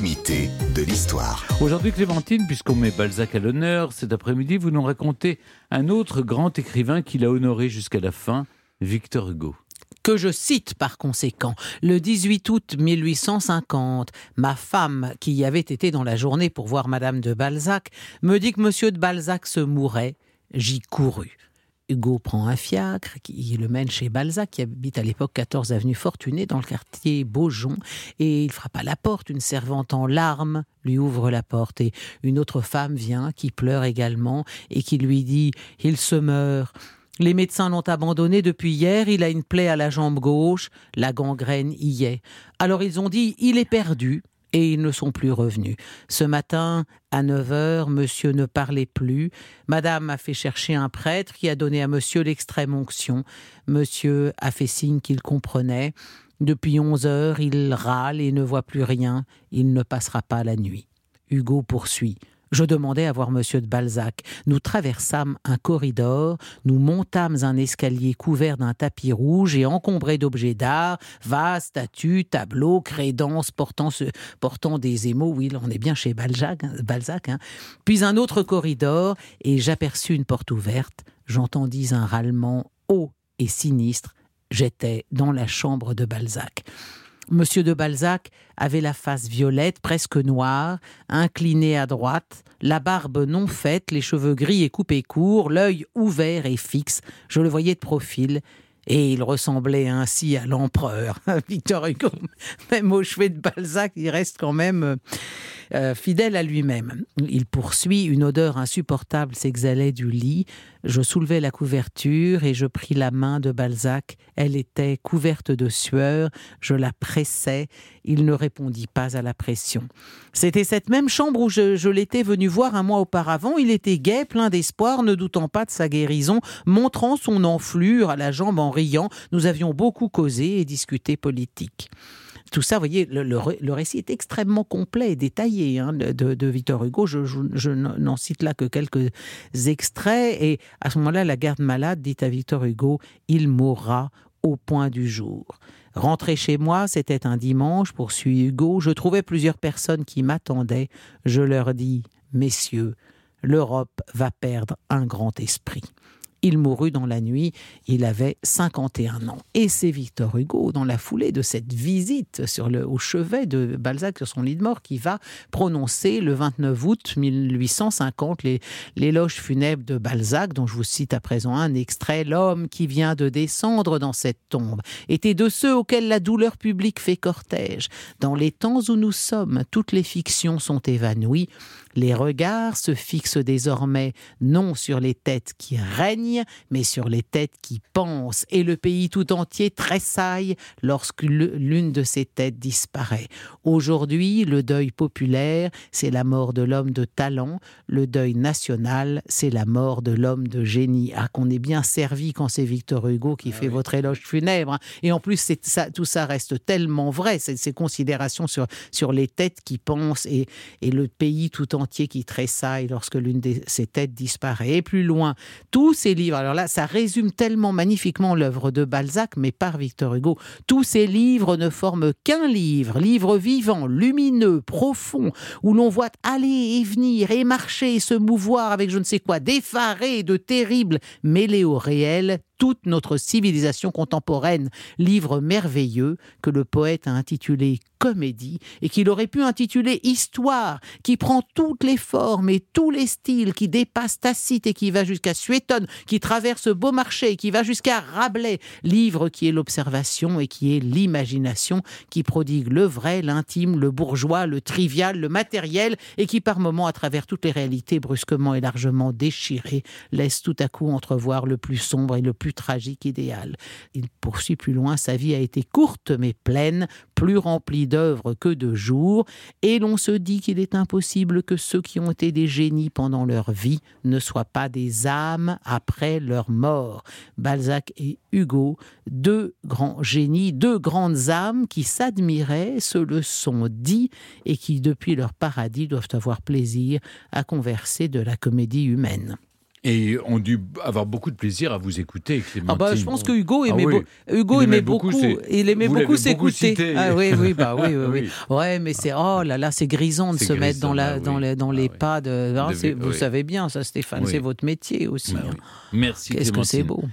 de l'histoire. Aujourd'hui, Clémentine, puisqu'on met Balzac à l'honneur, cet après-midi, vous nous racontez un autre grand écrivain qui l'a honoré jusqu'à la fin, Victor Hugo que je cite par conséquent. Le 18 août 1850, ma femme, qui y avait été dans la journée pour voir Madame de Balzac, me dit que Monsieur de Balzac se mourait. J'y courus. Hugo prend un fiacre qui le mène chez Balzac, qui habite à l'époque 14 avenue Fortuné, dans le quartier Beaujon, et il frappe à la porte. Une servante en larmes lui ouvre la porte, et une autre femme vient, qui pleure également, et qui lui dit Il se meurt. Les médecins l'ont abandonné depuis hier, il a une plaie à la jambe gauche, la gangrène y est. Alors ils ont dit Il est perdu et ils ne sont plus revenus. Ce matin, à 9 heures, monsieur ne parlait plus. Madame a fait chercher un prêtre qui a donné à monsieur l'extrême onction. Monsieur a fait signe qu'il comprenait. Depuis 11 heures, il râle et ne voit plus rien. Il ne passera pas la nuit. Hugo poursuit. Je demandai à voir monsieur de Balzac. Nous traversâmes un corridor, nous montâmes un escalier couvert d'un tapis rouge et encombré d'objets d'art, vases, statues, tableaux, crédences portant, des émaux. Oui, on est bien chez Balzac. Balzac hein. Puis un autre corridor et j'aperçus une porte ouverte. J'entendis un râlement haut et sinistre. J'étais dans la chambre de Balzac. Monsieur de Balzac avait la face violette, presque noire, inclinée à droite, la barbe non faite, les cheveux gris et coupés courts, l'œil ouvert et fixe. Je le voyais de profil. Et il ressemblait ainsi à l'empereur. Victor Hugo, même au chevet de Balzac, il reste quand même euh, fidèle à lui-même. Il poursuit, une odeur insupportable s'exhalait du lit. Je soulevai la couverture et je pris la main de Balzac. Elle était couverte de sueur. Je la pressai. Il ne répondit pas à la pression. C'était cette même chambre où je, je l'étais venu voir un mois auparavant. Il était gai, plein d'espoir, ne doutant pas de sa guérison, montrant son enflure à la jambe en riant. Nous avions beaucoup causé et discuté politique tout ça, vous voyez, le, récit est extrêmement complet et détaillé hein, de, Victor Hugo. Je, n'en cite là que quelques extraits. Et à ce moment-là, la garde malade dit à Victor Hugo, il mourra au point du jour. Rentrer chez moi, c'était un dimanche, poursuit Hugo. Je trouvais plusieurs personnes qui m'attendaient. Je leur dis, messieurs, l'Europe va perdre un grand esprit. Il mourut dans la nuit, il avait 51 ans. Et c'est Victor Hugo, dans la foulée de cette visite au chevet de Balzac sur son lit de mort, qui va prononcer le 29 août 1850 l'éloge funèbre de Balzac, dont je vous cite à présent un extrait. L'homme qui vient de descendre dans cette tombe était de ceux auxquels la douleur publique fait cortège. Dans les temps où nous sommes, toutes les fictions sont évanouies. Les regards se fixent désormais non sur les têtes qui règnent, mais sur les têtes qui pensent, et le pays tout entier tressaille lorsque l'une de ces têtes disparaît. Aujourd'hui, le deuil populaire, c'est la mort de l'homme de talent, le deuil national, c'est la mort de l'homme de génie. Ah, qu'on est bien servi quand c'est Victor Hugo qui ah fait votre éloge funèbre. Et en plus, ça, tout ça reste tellement vrai, ces, ces considérations sur, sur les têtes qui pensent et, et le pays tout entier qui tressaille lorsque l'une de ses têtes disparaît. Et plus loin, tous ces livres, alors là, ça résume tellement magnifiquement l'œuvre de Balzac, mais par Victor Hugo, tous ces livres ne forment qu'un livre, livre vivant, lumineux, profond, où l'on voit aller et venir et marcher et se mouvoir avec je ne sais quoi d'effaré, de terrible, mêlé au réel, toute notre civilisation contemporaine, livre merveilleux que le poète a intitulé Comédie et qu'il aurait pu intituler Histoire, qui prend toutes les formes et tous les styles, qui dépasse Tacite et qui va jusqu'à Suétone, qui traverse Beaumarchais et qui va jusqu'à Rabelais, livre qui est l'observation et qui est l'imagination, qui prodigue le vrai, l'intime, le bourgeois, le trivial, le matériel et qui par moments, à travers toutes les réalités brusquement et largement déchirées, laisse tout à coup entrevoir le plus sombre et le plus tragique idéal. Il poursuit plus loin, sa vie a été courte mais pleine, plus remplie d'œuvres que de jours, et l'on se dit qu'il est impossible que ceux qui ont été des génies pendant leur vie ne soient pas des âmes après leur mort. Balzac et Hugo, deux grands génies, deux grandes âmes qui s'admiraient, se le sont dit, et qui depuis leur paradis doivent avoir plaisir à converser de la comédie humaine. Et on dû avoir beaucoup de plaisir à vous écouter, Clémentine. Ah bah, je pense que Hugo Ah aimait, oui. beau- Hugo Il aimait aimait beaucoup, il aimait beaucoup s'écouter. Ah oui, oui, bah oui, oui. Ouais, mais c'est oh là là, c'est grisant de se mettre dans la ah dans les dans Ah les pas de. Ah, Vous savez bien ça, Stéphane, c'est votre métier aussi. Bah hein. Merci Qu'est-ce que c'est beau.